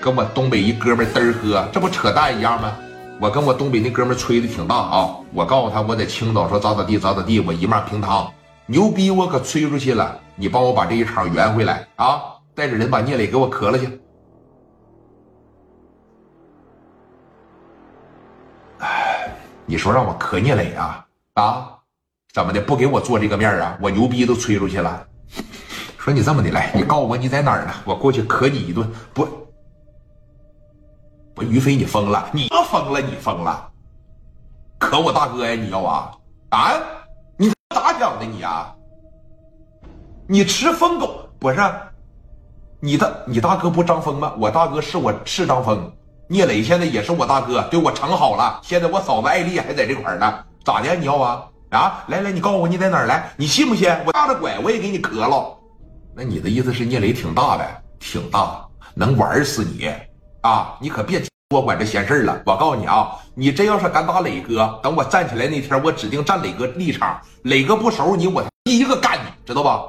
跟我东北一哥们嘚儿喝，这不扯淡一样吗？我跟我东北那哥们吹的挺大啊！我告诉他我在青岛说咋咋地咋咋地，我一马平汤，牛逼我可吹出去了。你帮我把这一场圆回来啊！带着人把聂磊给我磕了去。哎，你说让我磕聂磊啊？啊？怎么的？不给我做这个面啊？我牛逼都吹出去了。说你这么的来，你告诉我你在哪儿呢？我过去磕你一顿。不，于飞你疯了？你疯了？你疯了？可我大哥呀？你要啊？啊？你咋想的你啊？你吃疯狗不是？你的你大哥不张峰吗？我大哥是我是张峰，聂磊现在也是我大哥，对我成好了。现在我嫂子艾丽还在这块呢，咋的？你要啊？啊？来来，你告诉我你在哪儿来？你信不信？我大着拐我也给你磕了。那你的意思是聂磊挺大的，挺大，能玩死你啊！你可别多管这闲事了。我告诉你啊，你真要是敢打磊哥，等我站起来那天，我指定站磊哥立场。磊哥不收拾你，我第一个干你，知道吧？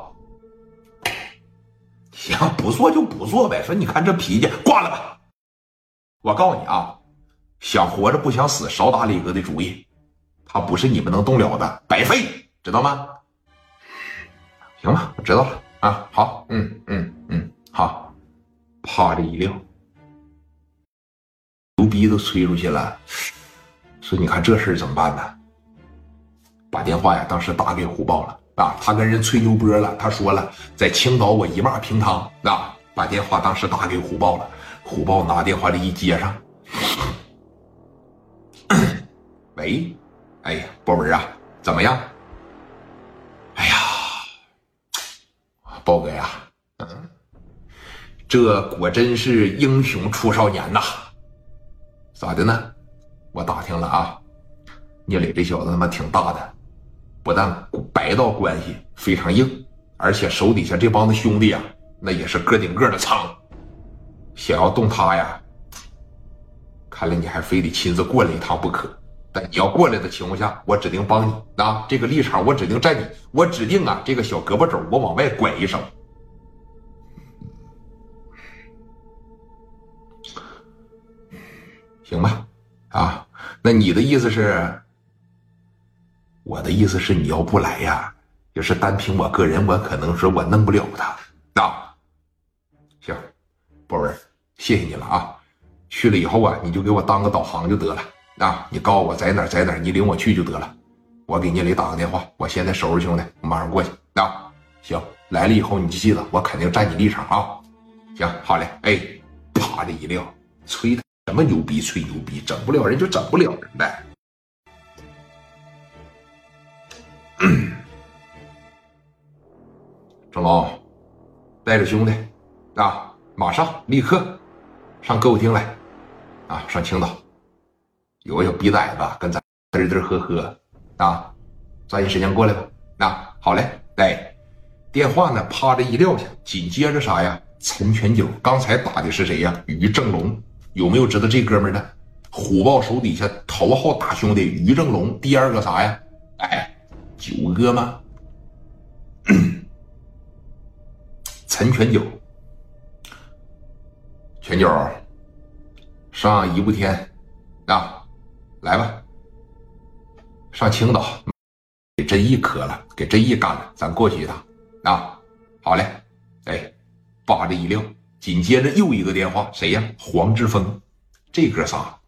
行，不做就不做呗。说你看这脾气，挂了吧。我告诉你啊，想活着不想死，少打磊哥的主意，他不是你们能动了的，白费，知道吗？行吧，我知道了。啊，好，嗯嗯嗯，好，啪的一撂，逼都吹出去了。说你看这事怎么办呢？把电话呀，当时打给虎豹了啊，他跟人吹牛波了，他说了，在青岛我一马平汤啊，把电话当时打给虎豹了，虎豹拿电话这一接上，喂，哎呀，波文啊，怎么样？哎呀豹哥呀，这果真是英雄出少年呐！咋的呢？我打听了啊，聂磊这小子他妈挺大的，不但白道关系非常硬，而且手底下这帮子兄弟啊，那也是个顶个的苍。想要动他呀，看来你还非得亲自过来一趟不可。但你要过来的情况下，我指定帮你啊！这个立场我指定站你，我指定啊，这个小胳膊肘我往外拐一手，行吧？啊，那你的意思是？我的意思是，你要不来呀，就是单凭我个人，我可能说我弄不了他啊。行，波文，谢谢你了啊！去了以后啊，你就给我当个导航就得了。啊！你告诉我在哪儿，在哪儿，你领我去就得了。我给聂磊打个电话，我现在收拾兄弟，我马上过去。啊，行，来了以后你就记得，我肯定站你立场啊。行，好嘞。哎，啪的一撂，催他什么牛逼？吹牛逼，整不了人就整不了人呗。郑龙，带着兄弟啊，马上立刻上歌舞厅来啊，上青岛。有个小逼崽子跟咱嘚嘚呵呵啊，抓紧时间过来吧。那好嘞，哎，电话呢，啪的一撂下，紧接着啥呀？陈全九刚才打的是谁呀？于正龙，有没有知道这哥们的？虎豹手底下头号大兄弟于正龙。第二个啥呀？哎，九哥吗？陈全九，全九，上一步天啊！来吧，上青岛给真义磕了，给真义干了，咱过去一趟啊！好嘞，哎，叭这一撂，紧接着又一个电话，谁呀？黄志峰，这哥仨